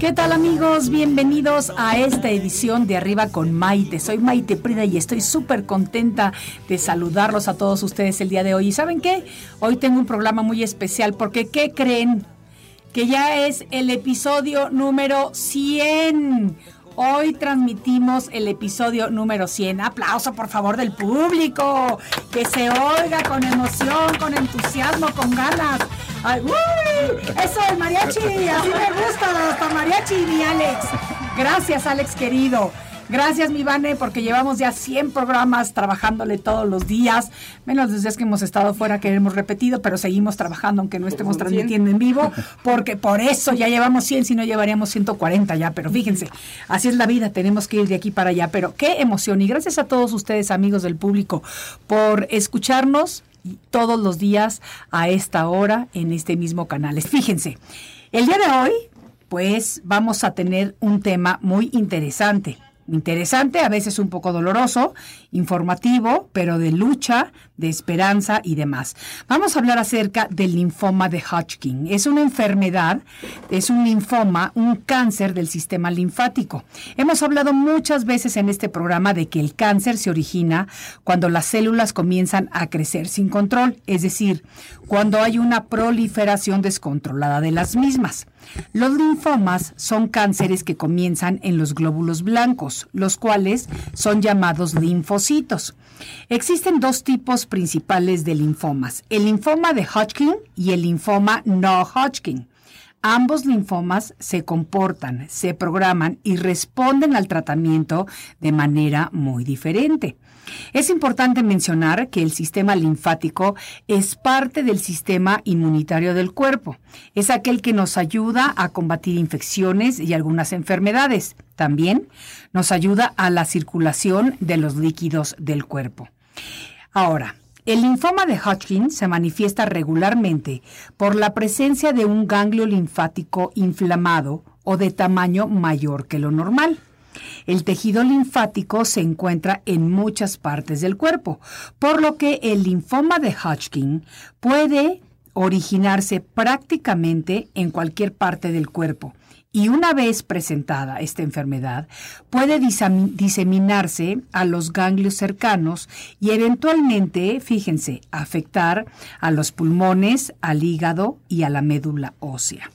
¿Qué tal amigos? Bienvenidos a esta edición de Arriba con Maite. Soy Maite Prida y estoy súper contenta de saludarlos a todos ustedes el día de hoy. ¿Y saben qué? Hoy tengo un programa muy especial porque ¿qué creen? Que ya es el episodio número 100. Hoy transmitimos el episodio número 100. Aplauso por favor del público. Que se oiga con emoción, con entusiasmo, con ganas. Ay, ¡uy! Eso, el mariachi. Así me gusta, hasta mariachi, mi Alex. Gracias, Alex querido. Gracias, mi Vane, porque llevamos ya 100 programas trabajándole todos los días. Menos los días que hemos estado fuera que hemos repetido, pero seguimos trabajando aunque no estemos transmitiendo en vivo, porque por eso ya llevamos 100, si no llevaríamos 140 ya. Pero fíjense, así es la vida, tenemos que ir de aquí para allá. Pero qué emoción. Y gracias a todos ustedes, amigos del público, por escucharnos todos los días a esta hora en este mismo canal. Fíjense, el día de hoy, pues vamos a tener un tema muy interesante. Interesante, a veces un poco doloroso, informativo, pero de lucha, de esperanza y demás. Vamos a hablar acerca del linfoma de Hodgkin. Es una enfermedad, es un linfoma, un cáncer del sistema linfático. Hemos hablado muchas veces en este programa de que el cáncer se origina cuando las células comienzan a crecer sin control, es decir, cuando hay una proliferación descontrolada de las mismas. Los linfomas son cánceres que comienzan en los glóbulos blancos, los cuales son llamados linfocitos. Existen dos tipos principales de linfomas, el linfoma de Hodgkin y el linfoma no Hodgkin. Ambos linfomas se comportan, se programan y responden al tratamiento de manera muy diferente. Es importante mencionar que el sistema linfático es parte del sistema inmunitario del cuerpo. Es aquel que nos ayuda a combatir infecciones y algunas enfermedades. También nos ayuda a la circulación de los líquidos del cuerpo. Ahora, el linfoma de Hodgkin se manifiesta regularmente por la presencia de un ganglio linfático inflamado o de tamaño mayor que lo normal. El tejido linfático se encuentra en muchas partes del cuerpo, por lo que el linfoma de Hodgkin puede originarse prácticamente en cualquier parte del cuerpo. Y una vez presentada esta enfermedad, puede diseminarse a los ganglios cercanos y eventualmente, fíjense, afectar a los pulmones, al hígado y a la médula ósea.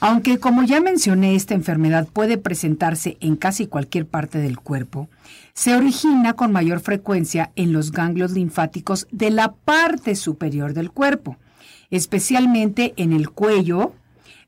Aunque, como ya mencioné, esta enfermedad puede presentarse en casi cualquier parte del cuerpo, se origina con mayor frecuencia en los ganglios linfáticos de la parte superior del cuerpo, especialmente en el cuello,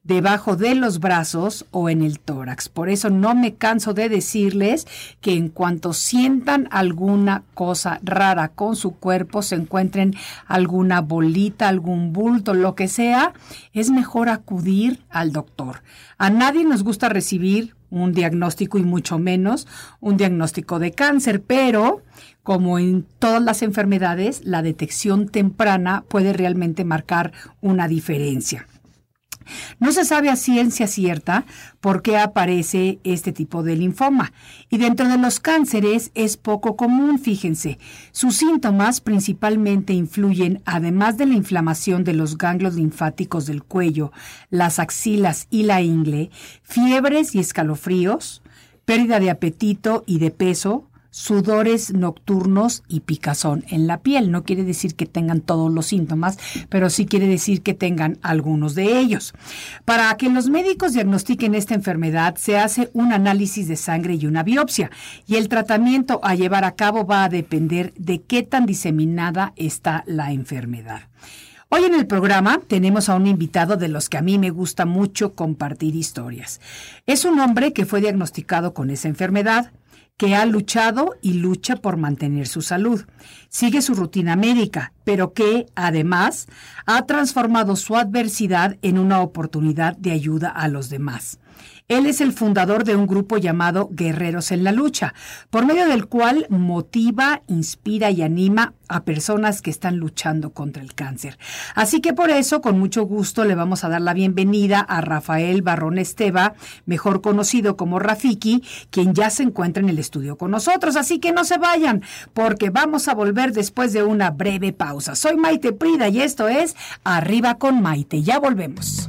debajo de los brazos o en el tórax. Por eso no me canso de decirles que en cuanto sientan alguna cosa rara con su cuerpo, se encuentren alguna bolita, algún bulto, lo que sea, es mejor acudir al doctor. A nadie nos gusta recibir un diagnóstico y mucho menos un diagnóstico de cáncer, pero como en todas las enfermedades, la detección temprana puede realmente marcar una diferencia. No se sabe a ciencia cierta por qué aparece este tipo de linfoma. Y dentro de los cánceres es poco común, fíjense. Sus síntomas principalmente influyen, además de la inflamación de los ganglios linfáticos del cuello, las axilas y la ingle, fiebres y escalofríos, pérdida de apetito y de peso, sudores nocturnos y picazón en la piel. No quiere decir que tengan todos los síntomas, pero sí quiere decir que tengan algunos de ellos. Para que los médicos diagnostiquen esta enfermedad, se hace un análisis de sangre y una biopsia, y el tratamiento a llevar a cabo va a depender de qué tan diseminada está la enfermedad. Hoy en el programa tenemos a un invitado de los que a mí me gusta mucho compartir historias. Es un hombre que fue diagnosticado con esa enfermedad, que ha luchado y lucha por mantener su salud. Sigue su rutina médica, pero que, además, ha transformado su adversidad en una oportunidad de ayuda a los demás. Él es el fundador de un grupo llamado Guerreros en la Lucha, por medio del cual motiva, inspira y anima a personas que están luchando contra el cáncer. Así que por eso, con mucho gusto, le vamos a dar la bienvenida a Rafael Barrón Esteva, mejor conocido como Rafiki, quien ya se encuentra en el estudio con nosotros. Así que no se vayan, porque vamos a volver después de una breve pausa. Soy Maite Prida y esto es Arriba con Maite. Ya volvemos.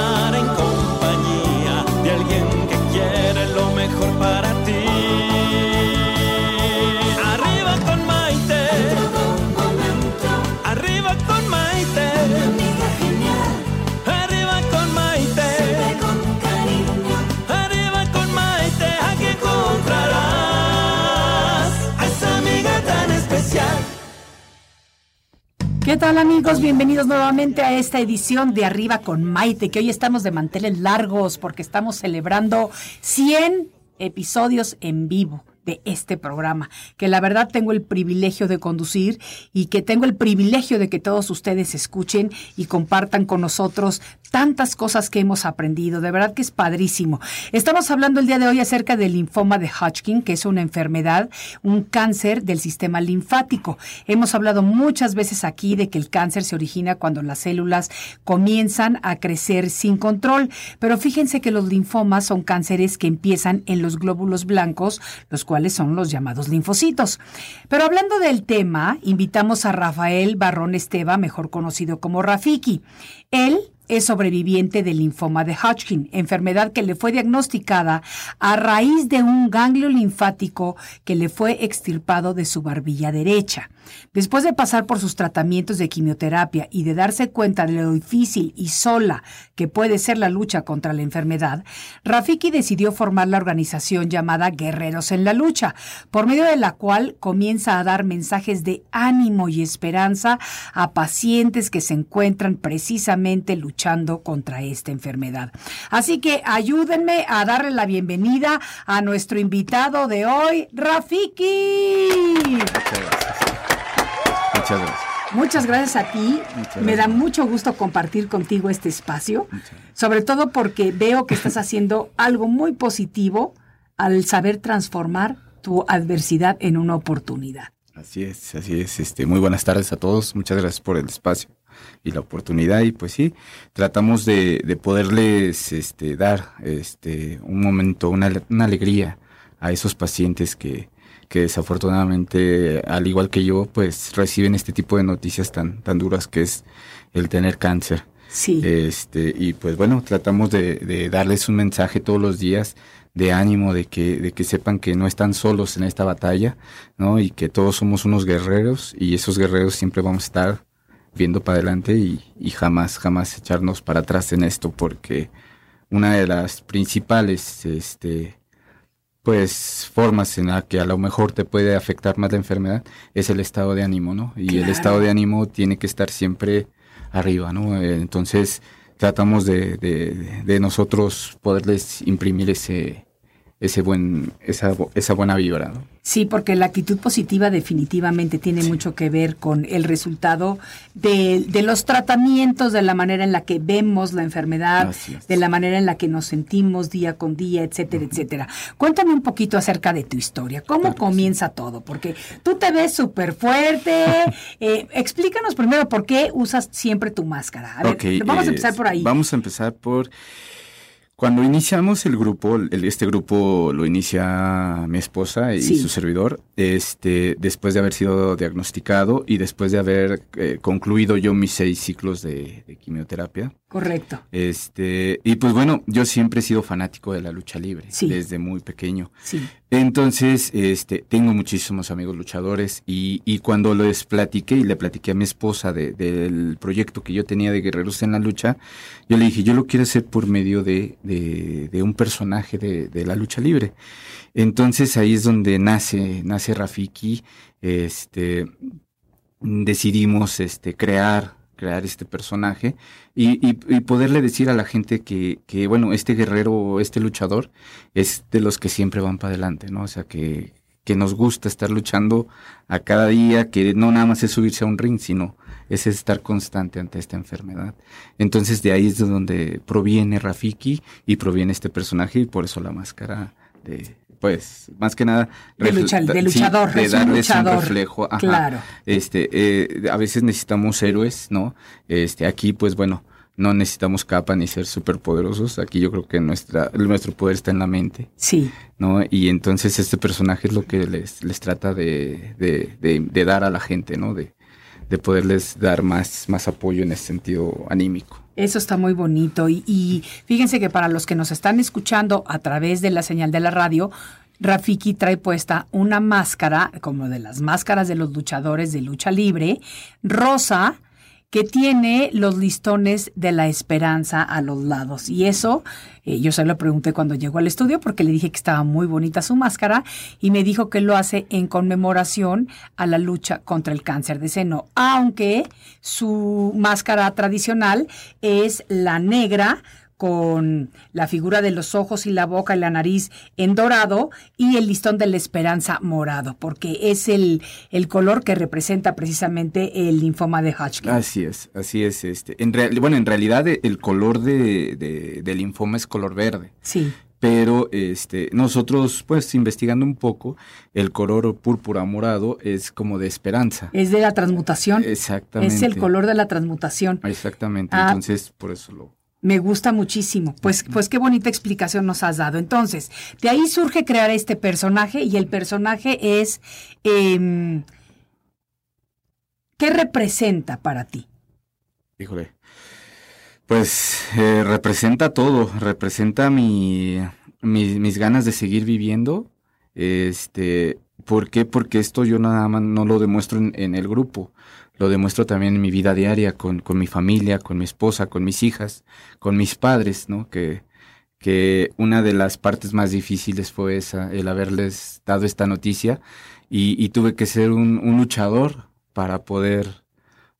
¿Qué tal amigos? Bienvenidos nuevamente a esta edición de Arriba con Maite, que hoy estamos de manteles largos porque estamos celebrando 100 episodios en vivo de este programa, que la verdad tengo el privilegio de conducir y que tengo el privilegio de que todos ustedes escuchen y compartan con nosotros tantas cosas que hemos aprendido. De verdad que es padrísimo. Estamos hablando el día de hoy acerca del linfoma de Hodgkin, que es una enfermedad, un cáncer del sistema linfático. Hemos hablado muchas veces aquí de que el cáncer se origina cuando las células comienzan a crecer sin control, pero fíjense que los linfomas son cánceres que empiezan en los glóbulos blancos, los cuales son los llamados linfocitos. Pero hablando del tema, invitamos a Rafael Barrón Esteva, mejor conocido como Rafiki. Él es sobreviviente del linfoma de Hodgkin, enfermedad que le fue diagnosticada a raíz de un ganglio linfático que le fue extirpado de su barbilla derecha. Después de pasar por sus tratamientos de quimioterapia y de darse cuenta de lo difícil y sola que puede ser la lucha contra la enfermedad, Rafiki decidió formar la organización llamada Guerreros en la Lucha, por medio de la cual comienza a dar mensajes de ánimo y esperanza a pacientes que se encuentran precisamente luchando contra esta enfermedad. Así que ayúdenme a darle la bienvenida a nuestro invitado de hoy, Rafiki. Muchas gracias. Muchas gracias a ti. Muchas Me da gracias. mucho gusto compartir contigo este espacio, sobre todo porque veo que estás haciendo algo muy positivo al saber transformar tu adversidad en una oportunidad. Así es, así es. Este, muy buenas tardes a todos. Muchas gracias por el espacio y la oportunidad. Y pues sí, tratamos de, de poderles este, dar este, un momento, una, una alegría a esos pacientes que, que desafortunadamente, al igual que yo, pues reciben este tipo de noticias tan, tan duras que es el tener cáncer. Sí. Este, y pues bueno, tratamos de, de darles un mensaje todos los días de ánimo, de que, de que sepan que no están solos en esta batalla, ¿no? Y que todos somos unos guerreros y esos guerreros siempre vamos a estar viendo para adelante y, y jamás, jamás echarnos para atrás en esto porque una de las principales, este, pues formas en la que a lo mejor te puede afectar más la enfermedad es el estado de ánimo, ¿no? Y el estado de ánimo tiene que estar siempre arriba, ¿no? Eh, Entonces tratamos de, de, de nosotros poderles imprimir ese, ese buen, esa, esa buena vibra. ¿no? Sí, porque la actitud positiva definitivamente tiene mucho que ver con el resultado de, de, los tratamientos, de la manera en la que vemos la enfermedad, de la manera en la que nos sentimos día con día, etcétera, etcétera. Cuéntame un poquito acerca de tu historia. ¿Cómo comienza todo? Porque tú te ves súper fuerte. eh, explícanos primero por qué usas siempre tu máscara. A ver, vamos a eh, empezar por ahí. Vamos a empezar por... Cuando iniciamos el grupo, el- este grupo lo inicia mi esposa y Sí. su servidor, este, después de haber sido diagnosticado y después de haber eh, concluido yo mis seis ciclos de, de quimioterapia. Correcto. Este, y pues bueno, yo siempre he sido fanático de la lucha libre, Sí. desde muy pequeño. Sí. Entonces, este, tengo muchísimos amigos luchadores y, y cuando les platiqué y le platiqué a mi esposa de- del proyecto que yo tenía de Guerreros en la Lucha, yo le dije, yo lo quiero hacer por medio de, de, de un personaje de, de la lucha libre. Entonces ahí es donde nace, nace Rafiki, este, decidimos este, crear crear este personaje y, poderle decir a la gente que, que, bueno, este guerrero, este luchador, es de los que siempre van para adelante, ¿no? O sea, que, que nos gusta estar luchando a cada día, que no nada más es subirse a un ring, sino es estar constante ante esta enfermedad. Entonces de ahí es de donde proviene Rafiki y proviene este personaje y por eso la máscara de, pues, más que nada... De, refle- lucha- de sí, luchador, de es darles un luchador. reflejo. ajá. Claro. Este, eh, a veces necesitamos héroes, ¿no? Este, aquí, pues bueno, no necesitamos capa ni ser superpoderosos. Aquí yo creo que nuestra, nuestro poder está en la mente, Sí. ¿no? Y entonces este personaje es lo que les, les trata de, de, de, de dar a la gente, ¿no? De, de poderles dar más, más apoyo en ese sentido anímico. Eso está muy bonito. Y, y fíjense que para los que nos están escuchando a través de la señal de la radio, Rafiki trae puesta una máscara, como de las máscaras de los luchadores de lucha libre, rosa, que tiene los listones de la esperanza a los lados. Y eso, eh, yo se lo pregunté cuando llegó al estudio porque le dije que estaba muy bonita su máscara y me dijo que lo hace en conmemoración a la lucha contra el cáncer de seno, aunque su máscara tradicional es la negra con la figura de los ojos y la boca y la nariz en dorado y el listón de la esperanza morado, porque es el, el color que representa precisamente el linfoma de Hodgkin. Así es, así es. Este, en real- bueno, en realidad eh, el color de, de- del linfoma es color verde. Sí, Pero este, nosotros, pues, investigando un poco, el color púrpura morado es como de esperanza. es de la transmutación. Exactamente. Es el color de la transmutación. Exactamente. Ah. Entonces, por eso lo. Me gusta muchísimo. Pues, pues qué bonita explicación nos has dado. Entonces, de ahí surge crear este personaje y el personaje es... em, ¿Qué representa para ti? Híjole. Pues eh, representa todo. Representa mi, mi- mis ganas de seguir viviendo. Este, ¿por qué? Porque esto yo nada más no lo demuestro en, en el grupo. Lo demuestro también en mi vida diaria, con, con mi familia, con mi esposa, con mis hijas, con mis padres, ¿no? Que, que una de las partes más difíciles fue esa, el haberles dado esta noticia. Y, y tuve que ser un, un luchador para poder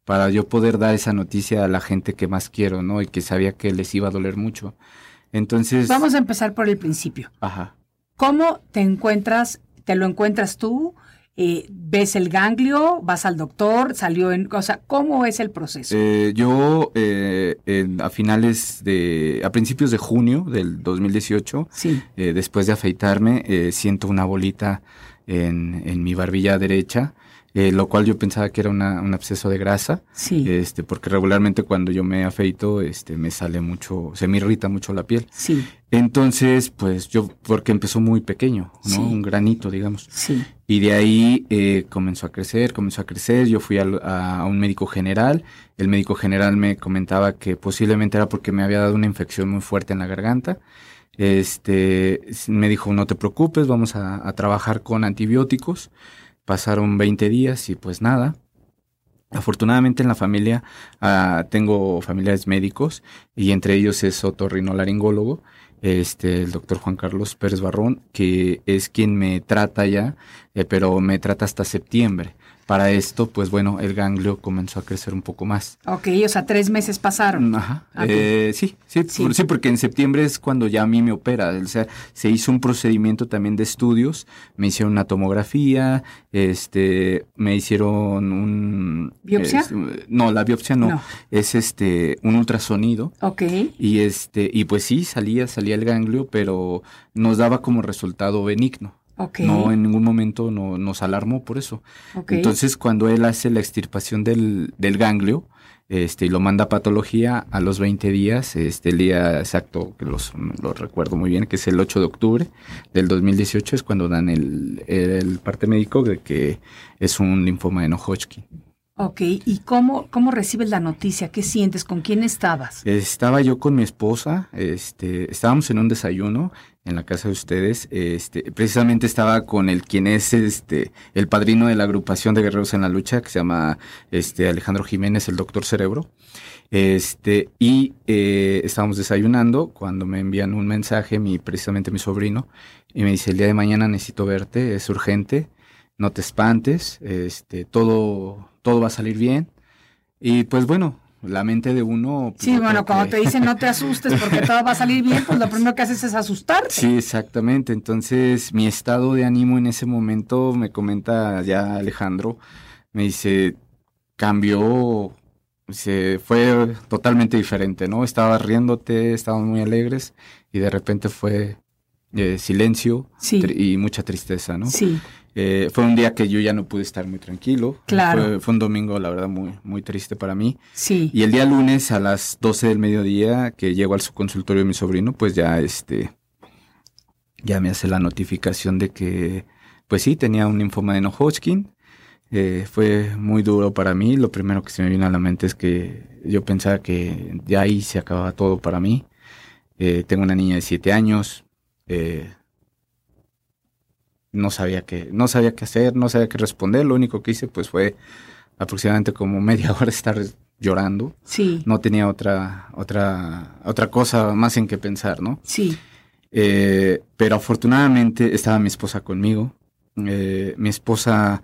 para yo poder dar esa noticia a la gente que más quiero, ¿no? Y que sabía que les iba a doler mucho. Entonces, Vamos a empezar por el principio. ajá. ¿Cómo te encuentras? ¿Te lo encuentras tú? Eh, ¿Ves el ganglio? ¿Vas al doctor? ¿Salió en...? O sea, ¿cómo es el proceso? Eh, yo eh, en- a finales de, a principios de junio del 2018, sí. eh, después de afeitarme, eh, siento una bolita en, en mi barbilla derecha, eh, lo cual yo pensaba que era una, un absceso de grasa. Sí. Este, porque regularmente cuando yo me afeito, este, me sale mucho, se me irrita mucho la piel. sí. Entonces, pues yo, porque empezó muy pequeño, ¿no? Sí. Un granito, digamos. Sí. Y de ahí eh, comenzó a crecer, comenzó a crecer. Yo fui a un médico general. El médico general me comentaba que posiblemente era porque me había dado una infección muy fuerte en la garganta. Este, me dijo, no te preocupes, vamos a, a trabajar con antibióticos. Pasaron 20 días y pues nada. Afortunadamente en la familia ah, tengo familiares médicos y entre ellos es otorrinolaringólogo, este, el doctor Juan Carlos Pérez Barrón, que es quien me trata ya, eh, pero me trata hasta septiembre. Para esto, pues bueno, el ganglio comenzó a crecer un poco más. Ok, o sea, tres meses pasaron. Ajá. Eh, sí, sí, sí. porque en septiembre es cuando ya a mí me opera. O sea, se hizo un procedimiento también de estudios. Me hicieron una tomografía, este, me hicieron un... ¿Biopsia? no, la biopsia no, Es este, un ultrasonido. Ok. Y este, y pues sí, salía, salía el ganglio, pero nos daba como resultado benigno. No, en ningún momento no, nos alarmó por eso. Entonces, cuando él hace la extirpación del, del ganglio, este, y lo manda a patología a los 20 días, este, el día exacto, que los, lo recuerdo muy bien, que es el 8 de octubre del 2018, es cuando dan el, el parte médico de que es un linfoma de no Hodgkin. Ok, ¿y cómo, cómo recibes la noticia? ¿Qué sientes? ¿Con quién estabas? Estaba yo con mi esposa, este, estábamos en un desayuno en la casa de ustedes, este, precisamente estaba con el quien es este, el padrino de la agrupación de guerreros en la lucha, que se llama este, Alejandro Jiménez, el doctor Cerebro, este, y eh, estábamos desayunando cuando me envían un mensaje, mi, precisamente mi sobrino, y me dice, el día de mañana necesito verte, es urgente, no te espantes, este, todo todo va a salir bien. Y pues bueno, la mente de uno... Pues, sí, bueno, cuando te dicen no te asustes porque todo va a salir bien, pues lo primero que haces es asustarte. Sí, exactamente. Entonces mi estado de ánimo en ese momento, me comenta ya Alejandro, me dice, cambió, se fue totalmente diferente, ¿no? Estaba riéndote, estábamos muy alegres y de repente fue eh, silencio y mucha tristeza, ¿no? Sí. Eh, fue un día que yo ya no pude estar muy tranquilo. Claro. Fue, un domingo, la verdad, muy, muy triste para mí. Sí. Y el día lunes a las 12 del mediodía, que llego al subconsultorio de mi sobrino, pues ya este. Ya me hace la notificación de que, pues sí, tenía un linfoma de no Hodgkin. Eh, fue muy duro para mí. Lo primero que se me vino a la mente es que yo pensaba que ya ahí se acababa todo para mí. Eh, tengo una niña de 7 años. Eh, no sabía qué, no sabía qué hacer, no sabía qué responder. Lo único que hice pues fue aproximadamente como media hora estar llorando. Sí. No tenía otra, otra, otra cosa más en que pensar, ¿no? Sí. Eh, pero afortunadamente estaba mi esposa conmigo. Eh, mi esposa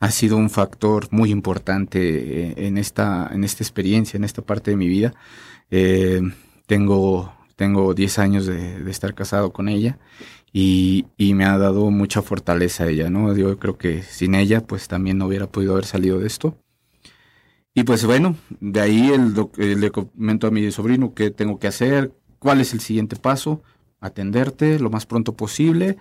ha sido un factor muy importante eh, en esta, en esta experiencia, en esta parte de mi vida. tengo, tengo 10 años de, de estar casado con ella y, y, me ha dado mucha fortaleza ella, ¿no? Yo creo que sin ella, pues también no hubiera podido haber salido de esto. Y pues bueno, de ahí el eh, le comento a mi sobrino qué tengo que hacer, cuál es el siguiente paso, atenderte lo más pronto posible.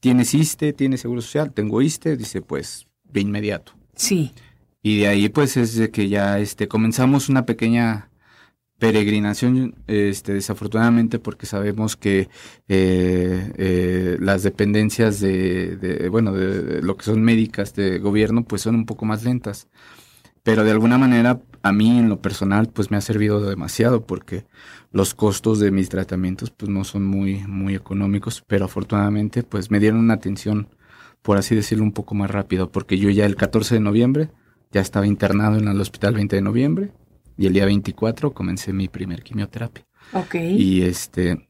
¿Tienes ISTE? ¿Tienes Seguro Social? Tengo ISTE, dice pues de inmediato. Sí. Y de ahí pues es de que ya este, comenzamos una pequeña peregrinación, este, desafortunadamente, porque sabemos que eh, eh, las dependencias de, bueno, de, lo que son médicas de gobierno, pues son un poco más lentas. Pero de alguna manera, a mí en lo personal, pues me ha servido demasiado, porque los costos de mis tratamientos, pues no son muy, muy económicos, pero afortunadamente, pues me dieron una atención, por así decirlo, un poco más rápido, porque yo ya el 14 de noviembre ya estaba internado en el hospital 20 de noviembre, y el día 24 comencé mi primer quimioterapia. Ok. Y este,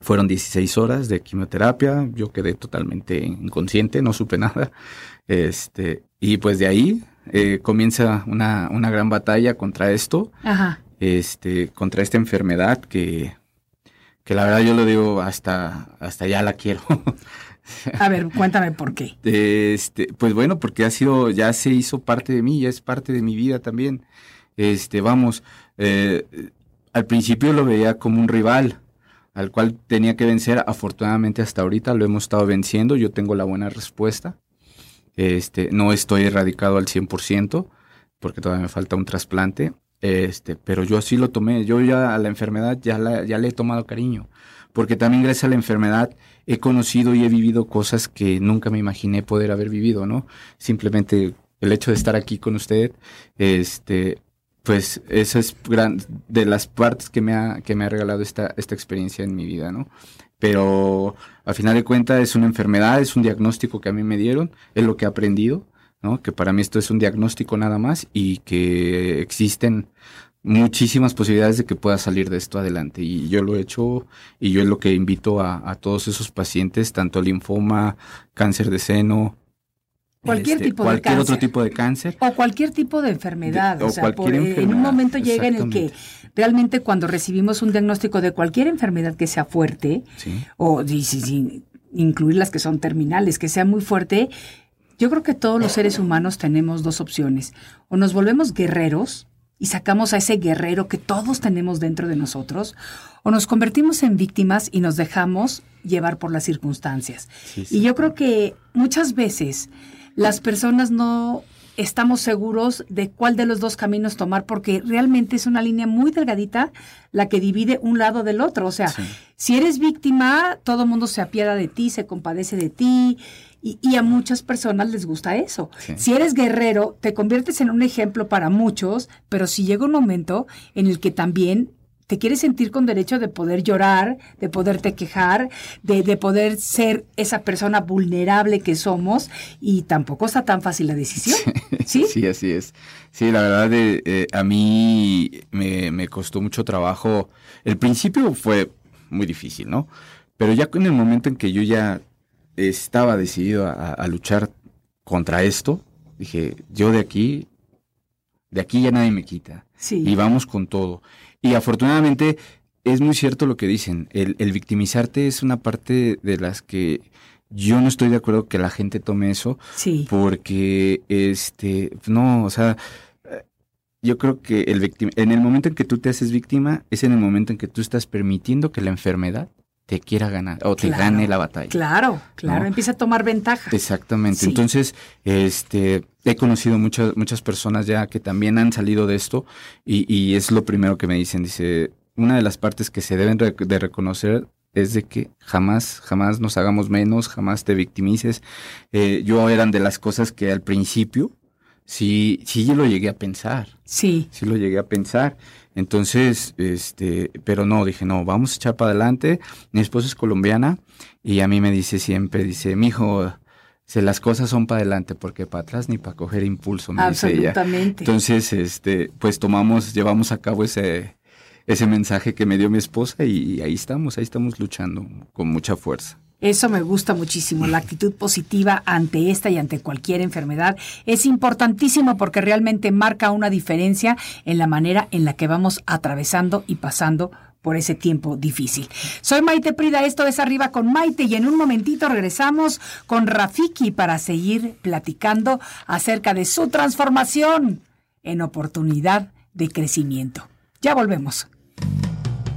fueron 16 horas de quimioterapia, yo quedé totalmente inconsciente, no supe nada. Este, y pues de ahí eh, comienza una, una, gran batalla contra esto, Ajá. este, contra esta enfermedad que, que la verdad yo lo digo hasta, hasta ya la quiero. A ver, cuéntame por qué. Este, pues bueno, porque ha sido, ya se hizo parte de mí, ya es parte de mi vida también. Este, vamos, eh, al principio lo veía como un rival al cual tenía que vencer. Afortunadamente hasta ahorita lo hemos estado venciendo. Yo tengo la buena respuesta. Este, no estoy erradicado al 100% porque todavía me falta un trasplante. Este, pero yo así lo tomé. Yo ya a la enfermedad ya, ya le he tomado cariño. Porque también gracias a la enfermedad he conocido y he vivido cosas que nunca me imaginé poder haber vivido, ¿no? Simplemente el hecho de estar aquí con usted, este, pues esa es gran, de las partes que me ha, que me ha regalado esta, esta experiencia en mi vida, ¿no? Pero a final de cuentas es una enfermedad, es un diagnóstico que a mí me dieron, es lo que he aprendido, ¿no? Que para mí esto es un diagnóstico nada más y que existen muchísimas posibilidades de que pueda salir de esto adelante. Y yo lo he hecho y yo es lo que invito a, a todos esos pacientes, tanto linfoma, cáncer de seno, Cualquier este, tipo de cualquier cáncer. otro tipo de cáncer. O cualquier tipo de enfermedad. De- o, o sea, por- cualquier eh, en un enfermedad, momento llega en el que realmente cuando recibimos un diagnóstico de cualquier enfermedad que sea fuerte, Sí. o y incluir las que son terminales, que sea muy fuerte, yo creo que todos los seres humanos tenemos dos opciones. O nos volvemos guerreros y sacamos a ese guerrero que todos tenemos dentro de nosotros, o nos convertimos en víctimas y nos dejamos llevar por las circunstancias. Sí, sí. Y yo creo que muchas veces las personas no estamos seguros de cuál de los dos caminos tomar porque realmente es una línea muy delgadita la que divide un lado del otro. O sea, Sí. si eres víctima, todo el mundo se apiada de ti, se compadece de ti. Y, y a muchas personas les gusta eso. Sí. Si eres guerrero, te conviertes en un ejemplo para muchos, pero si llega un momento en el que también te quieres sentir con derecho de poder llorar, de poderte quejar, de, de poder ser esa persona vulnerable que somos, y tampoco está tan fácil la decisión. ¿Sí? Sí, así es. Sí, la verdad, eh, eh, a mí me, me costó mucho trabajo. El principio fue muy difícil, ¿no? Pero ya en el momento en que yo ya estaba decidido a, a luchar contra esto, dije, yo de aquí, de aquí ya nadie me quita. Sí. Y vamos con todo. Y afortunadamente es muy cierto lo que dicen. El, el victimizarte es una parte de las que yo no estoy de acuerdo que la gente tome eso Sí. porque este no o sea eh, yo creo que el victim en el momento en que tú te haces víctima es en el momento en que tú estás permitiendo que la enfermedad te quiera ganar o te Claro, gane la batalla Claro, claro, ¿No? empieza a tomar ventaja. Exactamente. Sí. Entonces, este, he conocido muchas, muchas personas ya que también han salido de esto y, y es lo primero que me dicen. Dice, una de las partes que se deben de reconocer es de que jamás, jamás nos hagamos menos, jamás te victimices. Eh, yo eran de las cosas que al principio sí, sí yo lo llegué a pensar Sí, sí lo llegué a pensar. Entonces, este, pero no, dije, no, vamos a echar para adelante. Mi esposa es colombiana y a mí me dice siempre, dice, mijo, se las cosas son para adelante porque para atrás ni para coger impulso, me dice ella. absolutamente. Entonces, este, pues tomamos, llevamos a cabo ese, ese mensaje que me dio mi esposa y ahí estamos, ahí estamos luchando con mucha fuerza. Eso me gusta muchísimo. La actitud positiva ante esta y ante cualquier enfermedad es importantísimo porque realmente marca una diferencia en la manera en la que vamos atravesando y pasando por ese tiempo difícil. Soy Maite Prida, esto es Arriba con Maite y en un momentito regresamos con Rafiki para seguir platicando acerca de su transformación en oportunidad de crecimiento. Ya volvemos.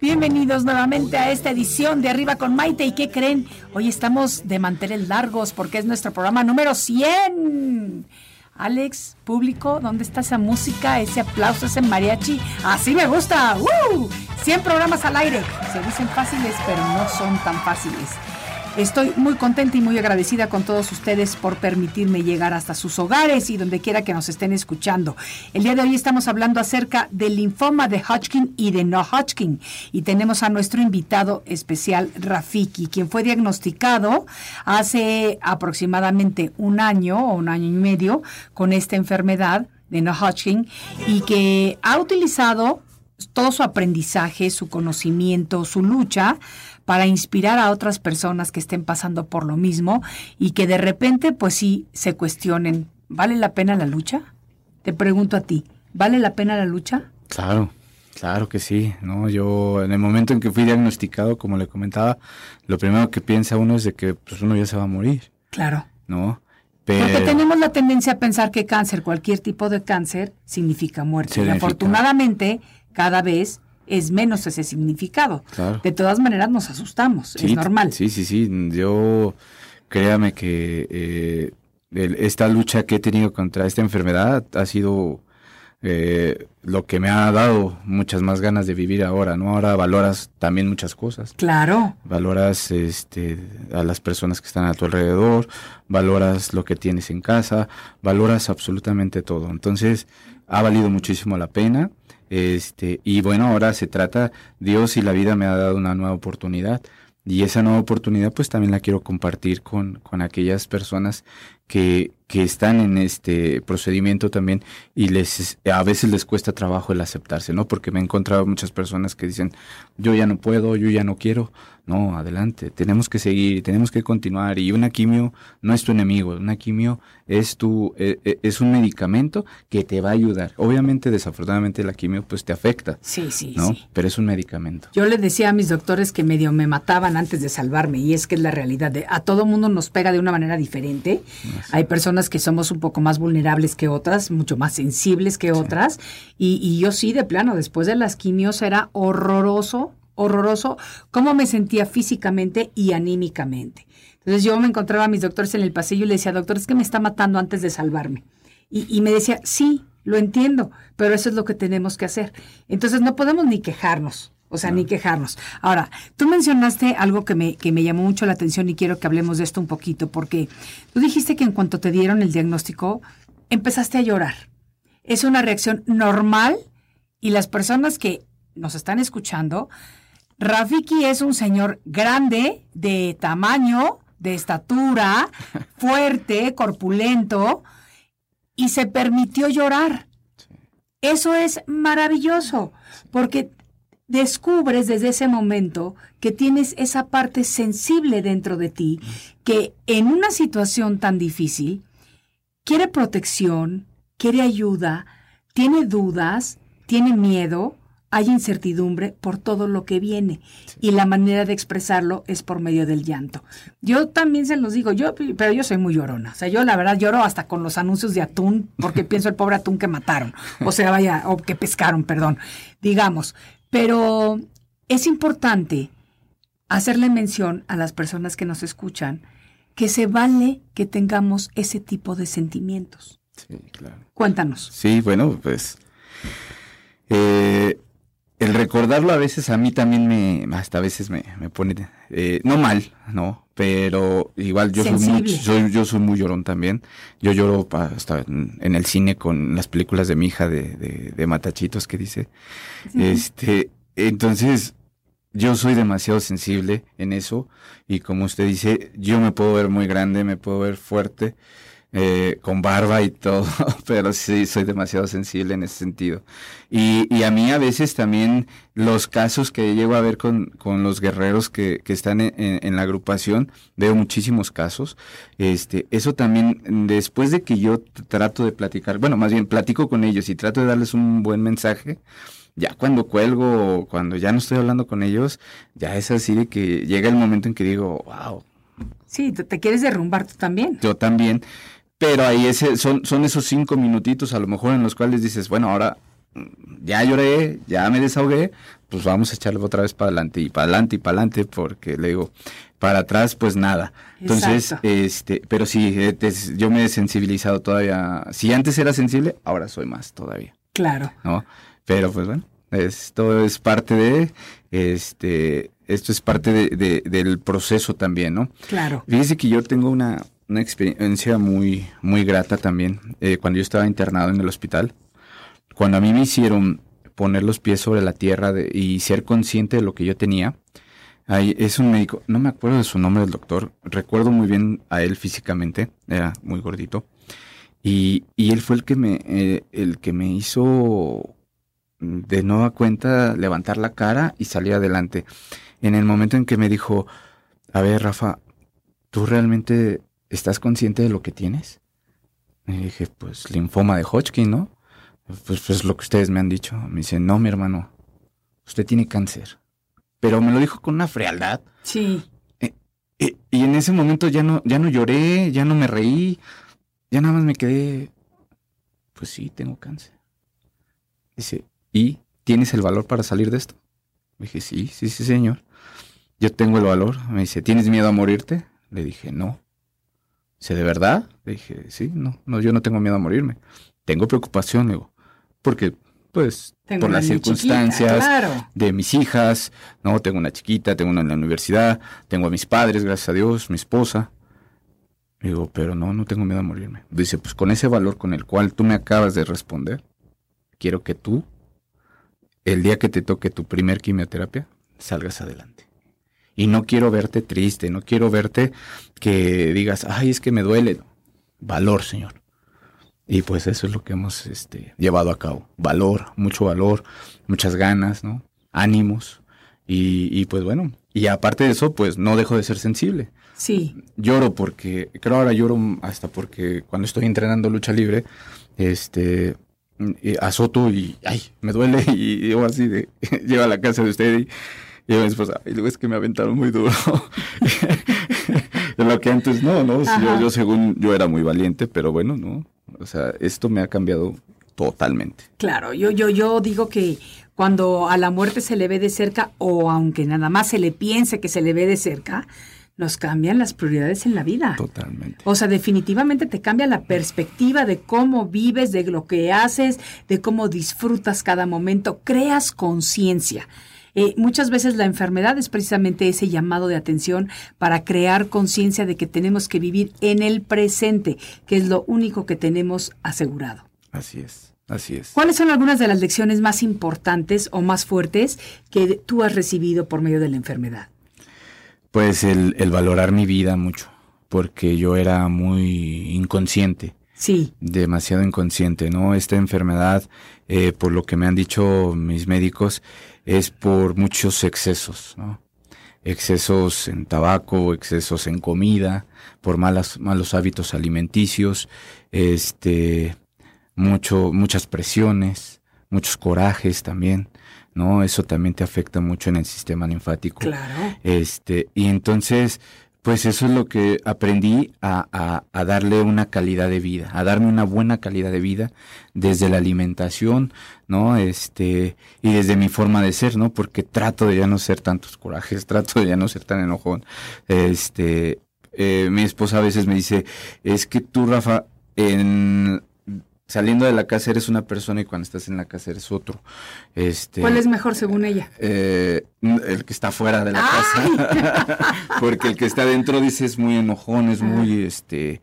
Bienvenidos nuevamente a esta edición de Arriba con Maite. ¿Y qué creen? Hoy estamos de manteles largos porque es nuestro programa número 100. Alex, público, ¿dónde está esa música, ese aplauso, ese mariachi? Así me gusta. ¡Woo! 100 programas al aire. Se dicen fáciles, pero no son tan fáciles. Estoy muy contenta y muy agradecida con todos ustedes por permitirme llegar hasta sus hogares y donde quiera que nos estén escuchando. El día de hoy estamos hablando acerca del linfoma de Hodgkin y de no Hodgkin. Y tenemos a nuestro invitado especial, Rafiki, quien fue diagnosticado hace aproximadamente un año o un año y medio con esta enfermedad de no Hodgkin y que ha utilizado todo su aprendizaje, su conocimiento, su lucha para inspirar a otras personas que estén pasando por lo mismo y que de repente pues sí se cuestionen, ¿vale la pena la lucha? Te pregunto a ti, ¿vale la pena la lucha? Claro, claro que sí, ¿no? Yo en el momento en que fui diagnosticado, como le comentaba, lo primero que piensa uno es de que pues uno ya se va a morir, Claro. ¿no? Porque tenemos la tendencia a pensar que cáncer, cualquier tipo de cáncer, significa muerte. Y afortunadamente, cada vez es menos ese significado. Claro. De todas maneras, nos asustamos, Sí, es normal. Sí, sí, sí. Yo créame que eh, esta lucha que he tenido contra esta enfermedad ha sido eh, lo que me ha dado muchas más ganas de vivir ahora, ¿no? Ahora valoras también muchas cosas. Claro. Valoras este, a las personas que están a tu alrededor, valoras lo que tienes en casa, valoras absolutamente todo. Entonces, ha valido muchísimo la pena. Este, y bueno, ahora se trata, Dios y la vida me ha dado una nueva oportunidad. Y esa nueva oportunidad pues también la quiero compartir con, con aquellas personas que, que están en este procedimiento también y les a veces les cuesta trabajo el aceptarse, ¿no? Porque me he encontrado muchas personas que dicen, yo ya no puedo, yo ya no quiero. No, adelante, tenemos que seguir, tenemos que continuar y una quimio no es tu enemigo, una quimio es tu e, e, es un medicamento que te va a ayudar. Obviamente, desafortunadamente la quimio pues te afecta. Sí, sí, ¿no? sí. Pero es un medicamento. Yo le decía a mis doctores que medio me mataban antes de salvarme y es que es la realidad. De, a todo mundo nos pega de una manera diferente. Hay personas que somos un poco más vulnerables que otras, mucho más sensibles que otras. Y, y yo sí, de plano, después de las quimios era horroroso, horroroso cómo me sentía físicamente y anímicamente. Entonces yo me encontraba a mis doctores en el pasillo y le decía, doctor, es que me está matando antes de salvarme. Y, y me decía, sí, lo entiendo, pero eso es lo que tenemos que hacer. Entonces no podemos ni quejarnos. O sea, ni quejarnos. Ahora, tú mencionaste algo que me, que me llamó mucho la atención y quiero que hablemos de esto un poquito, porque tú dijiste que en cuanto te dieron el diagnóstico, empezaste a llorar. Es una reacción normal y las personas que nos están escuchando, Rafiki es un señor grande, de tamaño, de estatura, fuerte, corpulento, y se permitió llorar. Eso es maravilloso, porque descubres desde ese momento que tienes esa parte sensible dentro de ti, que en una situación tan difícil quiere protección, quiere ayuda, tiene dudas, tiene miedo, hay incertidumbre por todo lo que viene. Y la manera de expresarlo es por medio del llanto. Yo también se los digo, yo pero yo soy muy llorona, o sea, yo la verdad lloro hasta con los anuncios de atún porque pienso el pobre atún que mataron, o sea, vaya, o que pescaron, perdón, digamos, pero es importante hacerle mención a las personas que nos escuchan que se vale que tengamos ese tipo de sentimientos. Sí, claro. Cuéntanos. Sí, bueno, pues eh, el recordarlo a veces a mí también me, hasta a veces me, me pone, eh, no mal, no, pero igual yo soy, muy, soy, yo soy muy llorón también. Yo lloro hasta en, en el cine con las películas de mi hija de, de, de Matachitos que dice. Este, entonces, yo soy demasiado sensible en eso y como usted dice, yo me puedo ver muy grande, me puedo ver fuerte, eh, con barba y todo, pero sí soy demasiado sensible en ese sentido. Y, y a mí a veces también los casos que llego a ver con, con los guerreros que, que están en, en- la agrupación, veo muchísimos casos. Este, eso también, después de que yo trato de platicar, bueno, más bien platico con ellos y trato de darles un buen mensaje, ya cuando cuelgo, o cuando ya no estoy hablando con ellos, ya es así de que llega el momento en que digo, wow, Sí, te quieres derrumbar tú también. yo también. Pero ahí ese, son, son esos cinco minutitos a lo mejor en los cuales dices, bueno, ahora mm, ya lloré, ya me desahogué, pues vamos a echarle otra vez para adelante y para adelante y para adelante, porque le digo, para atrás pues nada. Entonces, Exacto. este, pero sí, eh, yo me he sensibilizado todavía. Si antes era sensible, ahora soy más todavía. Claro. ¿no? Pero pues bueno, esto es parte de, este, esto es parte de, de- del proceso también, ¿no? Claro. Fíjese que yo tengo una, una experiencia muy, muy grata también. Eh, cuando yo estaba internado en el hospital, cuando a mí me hicieron poner los pies sobre la tierra y ser consciente de lo que yo tenía, ahí es un médico, no me acuerdo de su nombre del doctor, recuerdo muy bien a él físicamente, era muy gordito, y, y él fue el que me, eh, el que me hizo de nueva cuenta levantar la cara y salir adelante. En el momento en que me dijo, a ver, Rafa, ¿tú realmente estás consciente de lo que tienes? Y dije, pues linfoma de Hodgkin, ¿no? Pues, pues lo que ustedes me han dicho. Me dice, no, mi hermano, usted tiene cáncer. Pero me lo dijo con una frialdad. Sí. Y, y en ese momento ya no, ya no lloré, ya no me reí, ya nada más me quedé, pues sí, tengo cáncer. Dice, ¿y tienes el valor para salir de esto? dije, sí, sí, sí, señor. Yo tengo el valor. Me dice, ¿tienes miedo a morirte? Le dije, no. Dice, ¿de verdad? Le dije, sí, no, no, yo no tengo miedo a morirme. Tengo preocupación, digo, porque pues Tengo por las chiquita, circunstancias claro. de mis hijas, no, tengo una chiquita, tengo una en la universidad, tengo a mis padres, gracias a Dios, mi esposa. Digo, pero no, no tengo miedo a morirme. Dice, pues con ese valor con el cual tú me acabas de responder, quiero que tú, el día que te toque tu primer quimioterapia, salgas adelante. Y no quiero verte triste, no quiero verte que digas, ay, es que me duele. Valor, Señor. Y pues eso es lo que hemos este, llevado a cabo. Valor, mucho valor, muchas ganas, ¿no? Ánimos. Y, y pues bueno, y aparte de eso, pues no dejo de ser sensible. Sí, Lloro porque, creo ahora lloro hasta porque cuando estoy entrenando lucha libre, este, eh, azoto y, ay, me duele y yo así de, llego a la casa de usted y, y mi esposa, y luego es que me aventaron muy duro. En lo que antes no, ¿no? Yo, yo según, yo era muy valiente, pero bueno, no. O sea, esto me ha cambiado totalmente. claro. Yo, yo, yo digo que cuando a la muerte se le ve de cerca, o aunque nada más se le piense que se le ve de cerca, nos cambian las prioridades en la vida. Totalmente. O sea, definitivamente te cambia la perspectiva de cómo vives, de lo que haces, de cómo disfrutas cada momento, creas conciencia. Eh, muchas veces la enfermedad es precisamente ese llamado de atención para crear conciencia de que tenemos que vivir en el presente, que es lo único que tenemos asegurado. Así es, así es. ¿Cuáles son algunas de las lecciones más importantes o más fuertes que tú has recibido por medio de la enfermedad? Pues el, el valorar mi vida mucho, porque yo era muy inconsciente. Sí, demasiado inconsciente, ¿no? Esta enfermedad, eh, por lo que me han dicho mis médicos, es por muchos excesos, ¿no? Excesos en tabaco, excesos en comida, por malas, malos hábitos alimenticios, este, mucho, muchas presiones, muchos corajes también, ¿no? Eso también te afecta mucho en el sistema linfático. claro. Este, y entonces, pues eso es lo que aprendí a, a- darle una calidad de vida, a darme una buena calidad de vida desde la alimentación, ¿no? Este, y desde mi forma de ser, ¿no? Porque trato de ya no ser tantos corajes, trato de ya no ser tan enojón. Este, eh, mi esposa a veces me dice, es que tú, Rafa, en, saliendo de la casa eres una persona y cuando estás en la casa eres otro. Este, ¿Cuál es mejor según ella? eh, el que está fuera de la casa. Porque el que está dentro, dice, es muy enojón, es muy, este,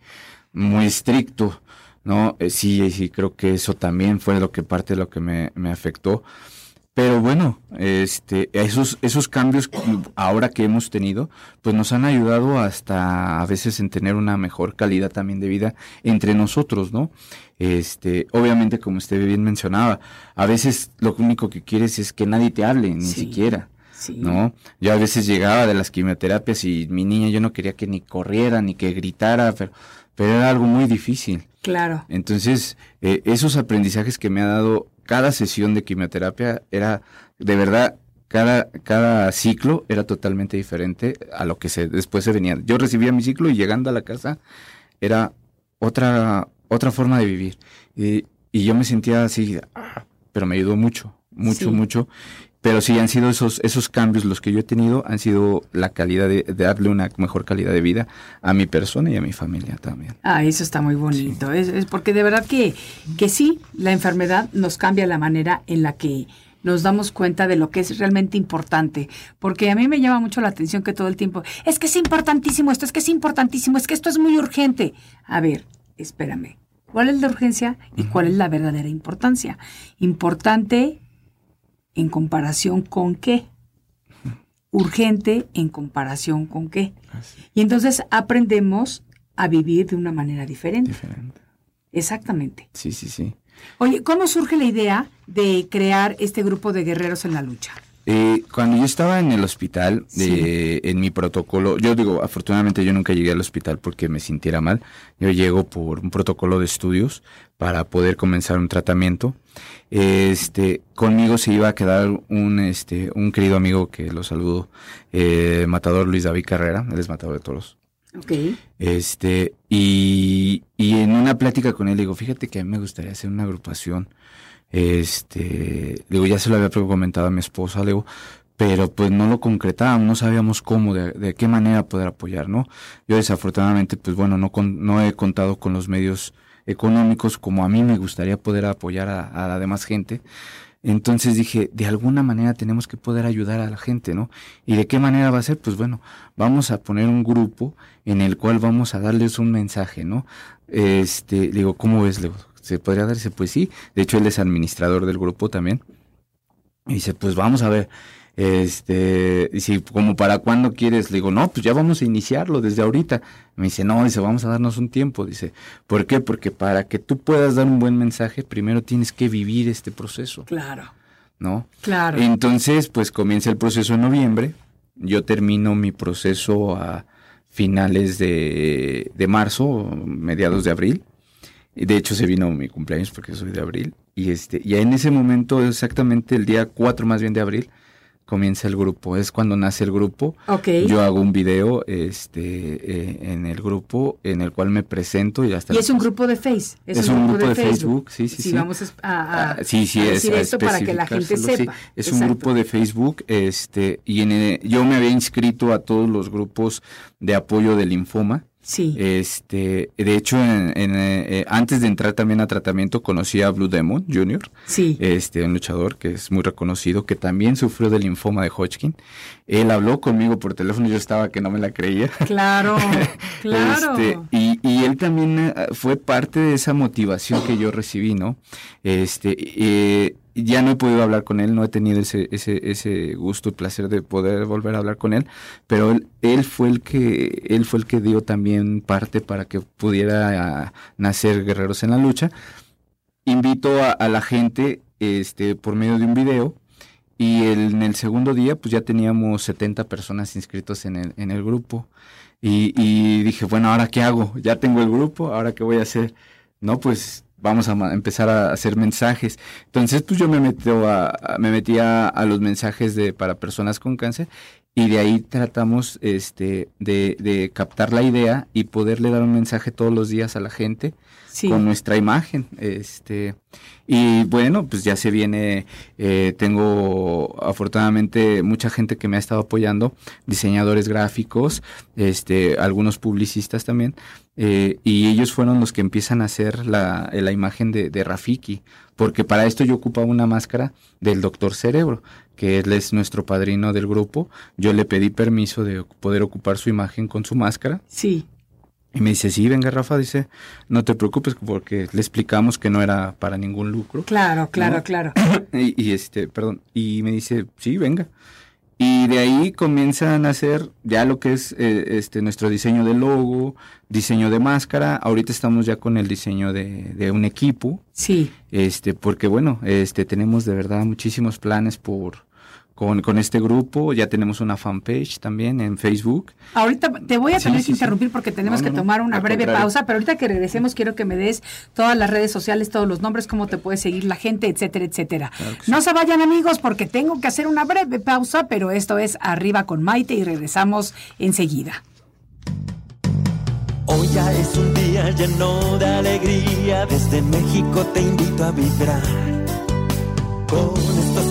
muy estricto, ¿no? Eh, sí, sí, creo que eso también fue lo que parte de lo que me, me afectó. Pero bueno, este, esos, esos cambios ahora que hemos tenido, pues nos han ayudado hasta a veces en tener una mejor calidad también de vida entre nosotros, ¿no? Este, obviamente, como usted bien mencionaba, a veces lo único que quieres es que nadie te hable, ni Sí. siquiera. Sí. ¿no? Yo a veces llegaba de las quimioterapias y mi niña yo no quería que ni corriera ni que gritara, pero, pero era algo muy difícil. Claro. Entonces, eh, esos aprendizajes que me ha dado cada sesión de quimioterapia era, de verdad, cada, cada ciclo era totalmente diferente a lo que se, después se venía. Yo recibía mi ciclo y llegando a la casa era otra, otra forma de vivir. Y, y yo me sentía así, ah, pero me ayudó mucho, mucho, Sí. mucho. Pero sí han sido esos, esos cambios los que yo he tenido, han sido la calidad de, de darle una mejor calidad de vida a mi persona y a mi familia también. Ah, eso está muy bonito. Es, es porque de verdad que, que sí, la enfermedad nos cambia la manera en la que nos damos cuenta de lo que es realmente importante. Porque a mí me llama mucho la atención que todo el tiempo, es que es importantísimo esto, es que es importantísimo, es que esto es muy urgente. A ver, espérame. ¿Cuál es la urgencia y cuál es la verdadera importancia? Importante en comparación con qué. Urgente en comparación con qué. Y entonces aprendemos a vivir de una manera diferente. Diferente. Exactamente. Sí, sí, sí. Oye, ¿cómo surge la idea de crear este grupo de guerreros en la lucha? Eh, cuando yo estaba en el hospital, eh, en mi protocolo, yo digo, afortunadamente yo nunca llegué al hospital porque me sintiera mal. Yo llego por un protocolo de estudios para poder comenzar un tratamiento. Este, conmigo se iba a quedar un, este, un querido amigo que lo saludo, eh, matador Luis David Carrera, él es matador de toros. Ok. Este, y, y en una plática con él, digo, fíjate que a mí me gustaría hacer una agrupación. Este, digo, ya se lo había comentado a mi esposa, digo, pero pues no lo concretábamos, no sabíamos cómo, de, de, qué manera poder apoyar, ¿no? Yo desafortunadamente, pues bueno, no, con, no he contado con los medios económicos como a mí me gustaría poder apoyar a, a la demás gente. Entonces dije, de alguna manera tenemos que poder ayudar a la gente, ¿no? ¿Y de qué manera va a ser? Pues bueno, vamos a poner un grupo en el cual vamos a darles un mensaje, ¿no? Este, digo, ¿cómo ves, Leo? ¿Se podría darse? Pues sí. De hecho, él es administrador del grupo también. Y dice, pues vamos a ver. Este, y si como para cuándo quieres, le digo, no, pues ya vamos a iniciarlo desde ahorita. Me dice, no, dice, vamos a darnos un tiempo. Dice, ¿por qué? Porque para que tú puedas dar un buen mensaje, primero tienes que vivir este proceso. Claro. ¿No? Claro. Entonces, pues comienza el proceso en noviembre. Yo termino mi proceso a finales de, de marzo, mediados de abril. De hecho, se vino mi cumpleaños porque soy de abril. Y este, y en ese momento, exactamente el día 4 más bien de abril, comienza el grupo. Es cuando nace el grupo. Okay. Yo hago un video este, eh, en el grupo en el cual me presento y hasta... Y es un grupo de Face. Es, es un, grupo, de, Facebook. Facebook. Sí, sí, sí. sí. vamos a, a, ah, sí, sí, a es, decir esto para que la gente sepa. Sí. Es Exacto. un grupo de Facebook este, y en el, yo me había inscrito a todos los grupos de apoyo del linfoma. Sí. Este, de hecho, en, en, eh, antes de entrar también a tratamiento, conocí a Blue Demon Jr., sí. este, un luchador que es muy reconocido, que también sufrió del linfoma de Hodgkin. Él habló conmigo por teléfono, yo estaba que no me la creía. Claro, claro. Este, y, y, él también fue parte de esa motivación que yo recibí, ¿no? Este, eh, ya no he podido hablar con él, no he tenido ese, ese, ese gusto y placer de poder volver a hablar con él, pero él, fue el que, él fue el que dio también parte para que pudiera nacer Guerreros en la Lucha. Invito a, la gente, este, por medio de un video, y en el segundo día, pues ya teníamos 70 personas inscritos en el, en el grupo. Y, y dije, bueno, ¿ahora qué hago? Ya tengo el grupo, ¿ahora qué voy a hacer? No, pues vamos a empezar a hacer mensajes. Entonces, pues yo me metí a, me metí a, los mensajes de para personas con cáncer y de ahí tratamos este de, de, captar la idea y poderle dar un mensaje todos los días a la gente sí. con nuestra imagen. Este y bueno, pues ya se viene, eh, tengo afortunadamente mucha gente que me ha estado apoyando, diseñadores gráficos, este, algunos publicistas también, eh, y ellos fueron los que empiezan a hacer la, la imagen de, de, Rafiki, porque para esto yo ocupaba una máscara del doctor Cerebro, que él es nuestro padrino del grupo, yo le pedí permiso de poder ocupar su imagen con su máscara. Sí. Y me dice, sí, venga Rafa, dice, no te preocupes porque le explicamos que no era para ningún lucro. Claro, claro, ¿no? claro. Y, y, este, perdón, y me dice, sí, venga. Y de ahí comienzan a hacer ya lo que es eh, este nuestro diseño de logo, diseño de máscara. Ahorita estamos ya con el diseño de, de un equipo. Sí. Este, porque bueno, este tenemos de verdad muchísimos planes por, con, con, este grupo. Ya tenemos una fanpage también en Facebook. Ahorita te voy a tener sí, que interrumpir sí. porque tenemos no, que tomar una breve contrario. pausa, pero ahorita que regresemos quiero que me des todas las redes sociales, todos los nombres, cómo te puede seguir la gente, etcétera, etcétera. Claro no se vayan amigos porque tengo que hacer una breve pausa, pero esto es Arriba con Maite y regresamos enseguida. Hoy ya es un día lleno de alegría, desde México te invito a vibrar con estos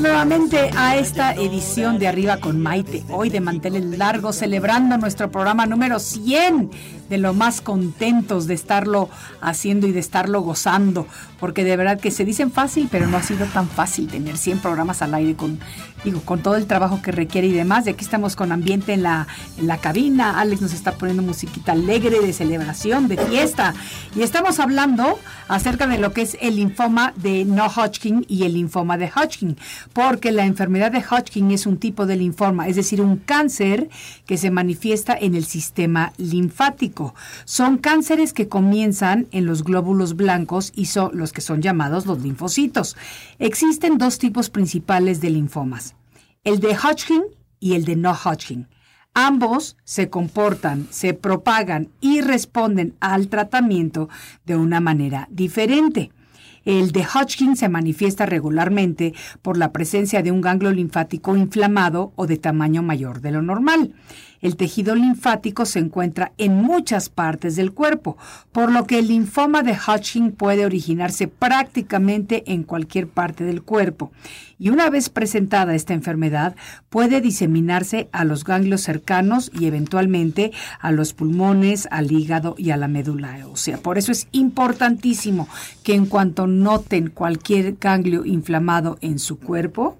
Nuevamente a esta edición de Arriba con Maite, hoy de manteles largos, celebrando nuestro programa número 100, de lo más contentos de estarlo haciendo y de estarlo gozando, porque de verdad que se dicen fácil, pero no ha sido tan fácil tener 100 programas al aire con, digo, con todo el trabajo que requiere y demás. Y aquí estamos con ambiente en la, en la cabina, Alex nos está poniendo musiquita alegre de celebración, de fiesta, y estamos hablando acerca de lo que es el linfoma de no Hodgkin y el linfoma de Hodgkin, porque la enfermedad de Hodgkin es un tipo de linfoma, es decir, un cáncer que se manifiesta en el sistema linfático. Son cánceres que comienzan en los glóbulos blancos y son los que son llamados los linfocitos. Existen dos tipos principales de linfomas, el de Hodgkin y el de no Hodgkin. Ambos se comportan, se propagan y responden al tratamiento de una manera diferente. El de Hodgkin se manifiesta regularmente por la presencia de un ganglio linfático inflamado o de tamaño mayor de lo normal. El tejido linfático se encuentra en muchas partes del cuerpo, por lo que el linfoma de Hodgkin puede originarse prácticamente en cualquier parte del cuerpo. Y una vez presentada esta enfermedad, puede diseminarse a los ganglios cercanos y eventualmente a los pulmones, al hígado y a la médula ósea. Por eso es importantísimo que en cuanto noten cualquier ganglio inflamado en su cuerpo,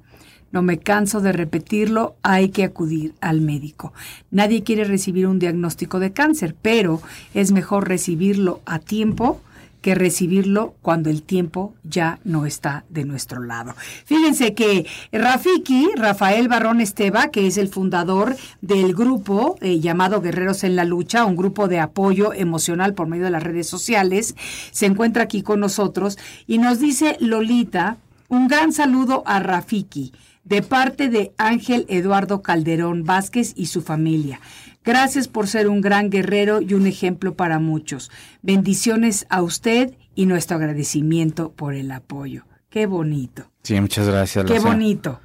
no me canso de repetirlo, hay que acudir al médico. Nadie quiere recibir un diagnóstico de cáncer, pero es mejor recibirlo a tiempo que recibirlo cuando el tiempo ya no está de nuestro lado. Fíjense que Rafiki, Rafael Barrón Esteba, que es el fundador del grupo eh, llamado Guerreros en la Lucha, un grupo de apoyo emocional por medio de las redes sociales, se encuentra aquí con nosotros y nos dice Lolita, un gran saludo a Rafiki de parte de Ángel Eduardo Calderón Vázquez y su familia. Gracias por ser un gran guerrero y un ejemplo para muchos. Bendiciones a usted y nuestro agradecimiento por el apoyo. Qué bonito. Sí, muchas gracias. Qué bonito.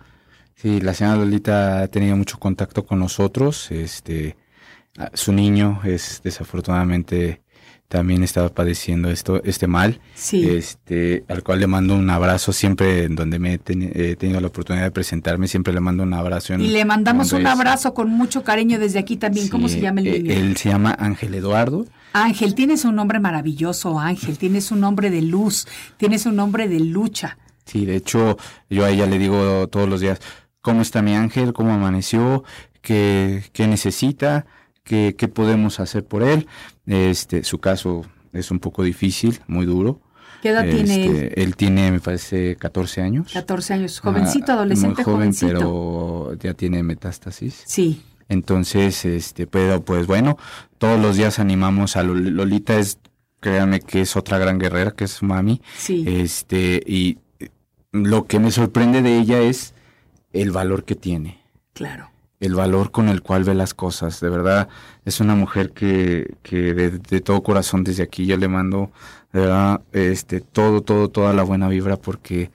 Sí, la señora Lolita ha tenido mucho contacto con nosotros. Este, su niño es desafortunadamente también estaba padeciendo esto, este mal, sí. este, al cual le mando un abrazo siempre en donde me he, tenido la oportunidad de presentarme, siempre le mando un abrazo. y le mandamos un abrazo con mucho cariño desde aquí también. ¿Cómo se llama el eh, niño? Él se llama Ángel Eduardo. Ángel, tienes un nombre maravilloso, Ángel, tienes un nombre de luz, tienes un nombre de lucha. Sí, de hecho, yo a ella le digo todos los días, ¿cómo está mi ángel? ¿Cómo amaneció? ¿Qué, qué necesita? ¿Qué, ¿Qué podemos hacer por él? Este, su caso es un poco difícil, muy duro. ¿Qué edad tiene él? Este, él tiene, me parece, 14 años. 14 años, jovencito, adolescente, muy joven, jovencito. pero ya tiene metástasis. Sí. Entonces, este, pero pues bueno, todos los días animamos a Lolita, es, créanme que es otra gran guerrera, que es su mami. Sí. Este, y lo que me sorprende de ella es el valor que tiene. Claro el valor con el cual ve las cosas. De verdad, es una mujer que, que de, todo corazón desde aquí yo le mando, de verdad, este, todo, todo, toda la buena vibra porque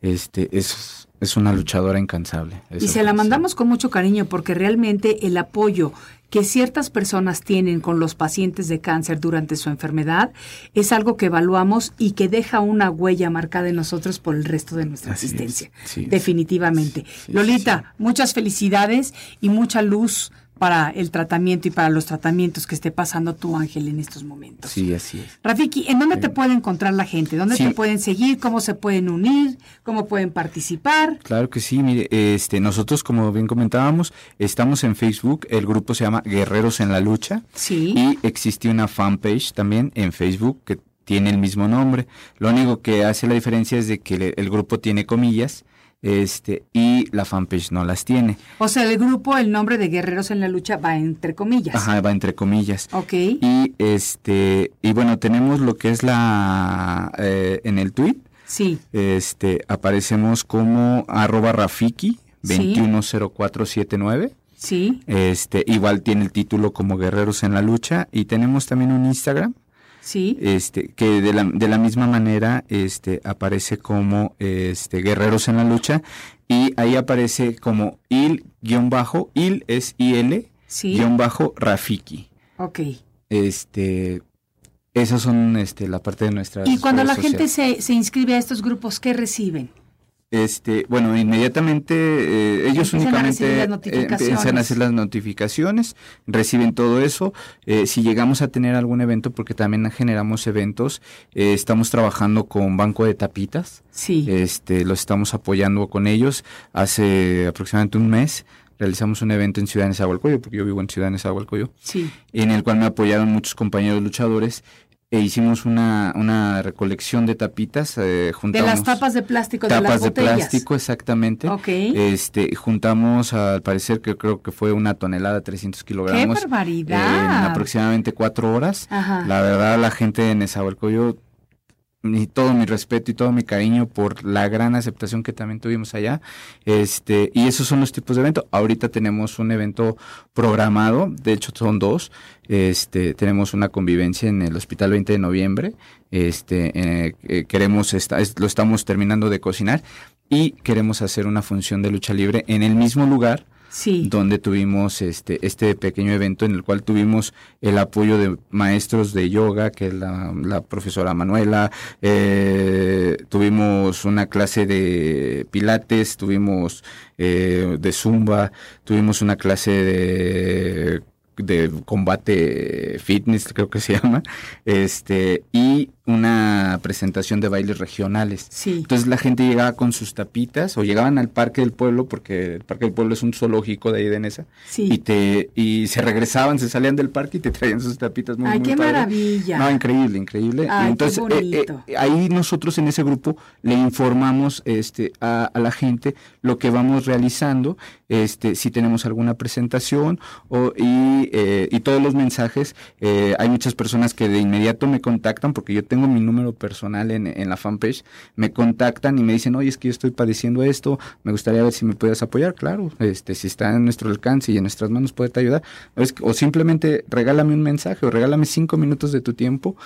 este, es, es una luchadora incansable. Y se la mandamos con mucho cariño porque realmente el apoyo que ciertas personas tienen con los pacientes de cáncer durante su enfermedad es algo que evaluamos y que deja una huella marcada en nosotros por el resto de nuestra existencia. definitivamente. Lolita, muchas felicidades y mucha luz para el tratamiento y para los tratamientos que esté pasando tu ángel en estos momentos. Sí, así es. Rafiki, ¿en dónde te puede encontrar la gente? ¿Dónde te pueden seguir? ¿Cómo se pueden unir? ¿Cómo pueden participar? Claro que sí, mire, este, nosotros como bien comentábamos, estamos en Facebook, el grupo se llama Guerreros en la Lucha. Sí. Y existe una fanpage también en Facebook que tiene el mismo nombre. Lo único que hace la diferencia es de que el grupo tiene comillas este y la fanpage no las tiene. O sea, el grupo, el nombre de Guerreros en la Lucha va entre comillas. Ajá, va entre comillas. Ok. Y este y bueno, tenemos lo que es la eh, en el tweet. Sí. Este aparecemos como arroba Rafiki 210479. Sí. Este igual tiene el título como Guerreros en la Lucha y tenemos también un Instagram Sí. Este, que de la, de la misma manera este, aparece como este, Guerreros en la Lucha y ahí aparece como il guion bajo, il es IL, sí. guion bajo Rafiki. Ok. Este, esas son este, la parte de nuestra. Y cuando la gente se, se inscribe a estos grupos, ¿qué reciben? Este, bueno, inmediatamente eh, ellos únicamente empiezan a hacer las notificaciones, reciben todo eso. Eh, si llegamos a tener algún evento, porque también generamos eventos, eh, estamos trabajando con Banco de Tapitas. Sí. Este, los estamos apoyando con ellos. Hace aproximadamente un mes realizamos un evento en Ciudad de Nezahualcóyotl, porque yo vivo en Ciudad de Nezahualcóyotl, sí. en el cual me apoyaron muchos compañeros luchadores e hicimos una, una recolección de tapitas. Eh, juntamos de las tapas de plástico de las tapas de botellas. plástico, exactamente. Ok. Este, juntamos, al parecer que creo que fue una tonelada, 300 kilogramos. ¡Qué barbaridad! En aproximadamente cuatro horas. Ajá. La verdad, la gente de Nezahualcóyotl y todo mi respeto y todo mi cariño por la gran aceptación que también tuvimos allá. Este, y esos son los tipos de eventos. Ahorita tenemos un evento programado, de hecho son dos. Este, tenemos una convivencia en el Hospital 20 de Noviembre. Este, eh, eh, queremos esta, es- lo estamos terminando de cocinar y queremos hacer una función de lucha libre en el mismo lugar Sí. donde tuvimos este, este pequeño evento en el cual tuvimos el apoyo de maestros de yoga, que es la, la profesora Manuela, eh, tuvimos una clase de pilates, tuvimos eh, de zumba, tuvimos una clase de de combate fitness creo que se llama este y una presentación de bailes regionales Sí. entonces la gente llegaba con sus tapitas o llegaban al Parque del Pueblo, porque el Parque del Pueblo es un zoológico de ahí de Nesa, Sí. y, te, y se regresaban, se salían del parque y te traían sus tapitas muy, Ay, muy qué padre. maravilla. No, increíble, increíble. Ay, qué Entonces, eh, eh, bonito. ahí nosotros en ese grupo le informamos este, a, a la gente lo que vamos realizando, este, si tenemos alguna presentación o, y, eh, y todos los mensajes. eh, hay muchas personas que de inmediato me contactan porque yo tengo mi número personal en, en la fanpage, me contactan y me dicen, oye, es que yo estoy padeciendo esto, me gustaría ver si me puedes apoyar. Claro, este, si está en nuestro alcance y en nuestras manos, poderte ayudar. O simplemente regálame un mensaje o regálame cinco minutos de tu tiempo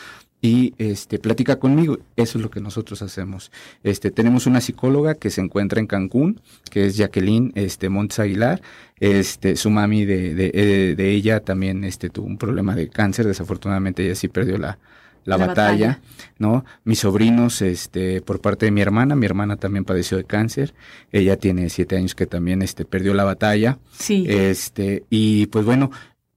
y este platica conmigo. Eso es lo que nosotros hacemos. Este tenemos una psicóloga que se encuentra en Cancún, que es Jacqueline este Montes Aguilar. Este su mami de, de, eh, de ella también este tuvo un problema de cáncer, desafortunadamente ella sí perdió la la, La batalla, batalla. ¿no? Mis sobrinos, este, por parte de mi hermana, mi hermana también padeció de cáncer, ella tiene siete años que también, este, perdió la batalla, Sí. este, y pues bueno,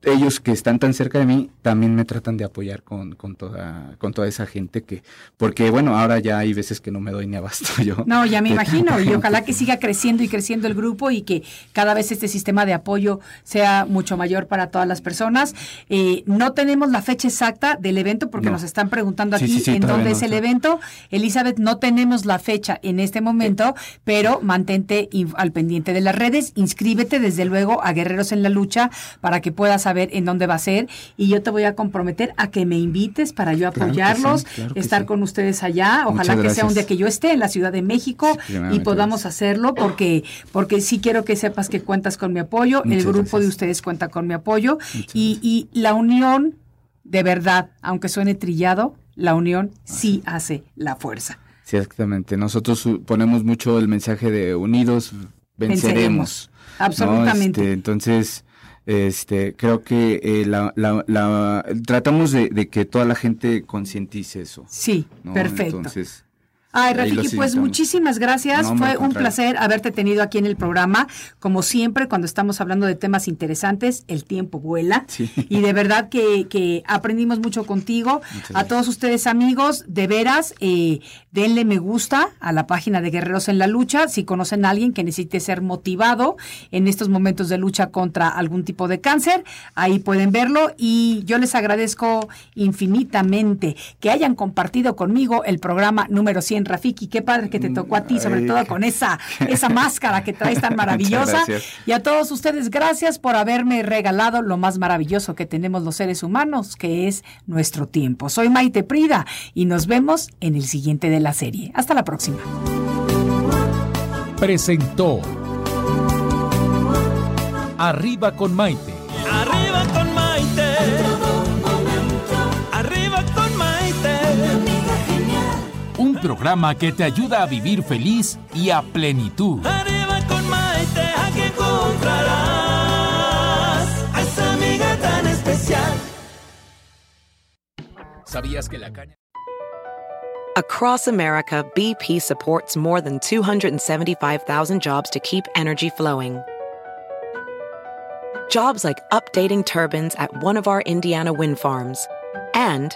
ellos que están tan cerca de mí también me tratan de apoyar con, con toda, con toda esa gente que, porque bueno, ahora ya hay veces que no me doy ni abasto yo. No, ya me imagino, y ojalá que siga creciendo y creciendo el grupo y que cada vez este sistema de apoyo sea mucho mayor para todas las personas. Eh, no tenemos la fecha exacta del evento porque No. nos están preguntando aquí sí, sí, en dónde no, es el evento. Elizabeth, no tenemos la fecha en este momento, pero mantente al pendiente de las redes, inscríbete desde luego a Guerreros en la Lucha para que puedas saber en dónde va a ser y yo te voy a comprometer a que me invites para yo Claro que sí, apoyarlos, claro estar sí. con ustedes allá. Ojalá que sea un día que yo esté en la Ciudad de México Sí, y podamos gracias. hacerlo porque porque sí quiero que sepas que cuentas con mi apoyo, el grupo de ustedes cuenta con mi apoyo y, y la unión de verdad, aunque suene trillado, la unión sí hace la fuerza. Sí, exactamente. Nosotros ponemos mucho el mensaje de unidos venceremos. Venceremos. ¿no? Absolutamente. Este, entonces, este, creo que eh, la, la- la- tratamos de, de que toda la gente concientice eso. Sí, ¿no? perfecto. Entonces, Ay, Rafiki, pues muchísimas gracias. No, Fue un placer haberte tenido aquí en el programa. Como siempre, cuando estamos hablando de temas interesantes, el tiempo vuela. Sí. Y de verdad que, que aprendimos mucho contigo. A todos ustedes, amigos, de veras, eh, denle me gusta a la página de Guerreros en la Lucha. Si conocen a alguien que necesite ser motivado en estos momentos de lucha contra algún tipo de cáncer, ahí pueden verlo. Y yo les agradezco infinitamente que hayan compartido conmigo el programa número 100, Rafiki. Qué padre que te tocó a ti, sobre Ay, todo con esa, esa máscara que traes tan maravillosa. Y a todos ustedes, gracias por haberme regalado lo más maravilloso que tenemos los seres humanos, que es nuestro tiempo. Soy Maite Prida y nos vemos en el siguiente de la serie. Hasta la próxima. presentó Arriba con Maite. Programa que te ayuda a vivir feliz y a plenitud. Arriba con Maite, aquí encontrarás a esa amiga tan especial. ¿Sabías que la caña... Across America, BP supports more than 275,000 jobs to keep energy flowing. Jobs like updating turbines at one of our Indiana wind farms and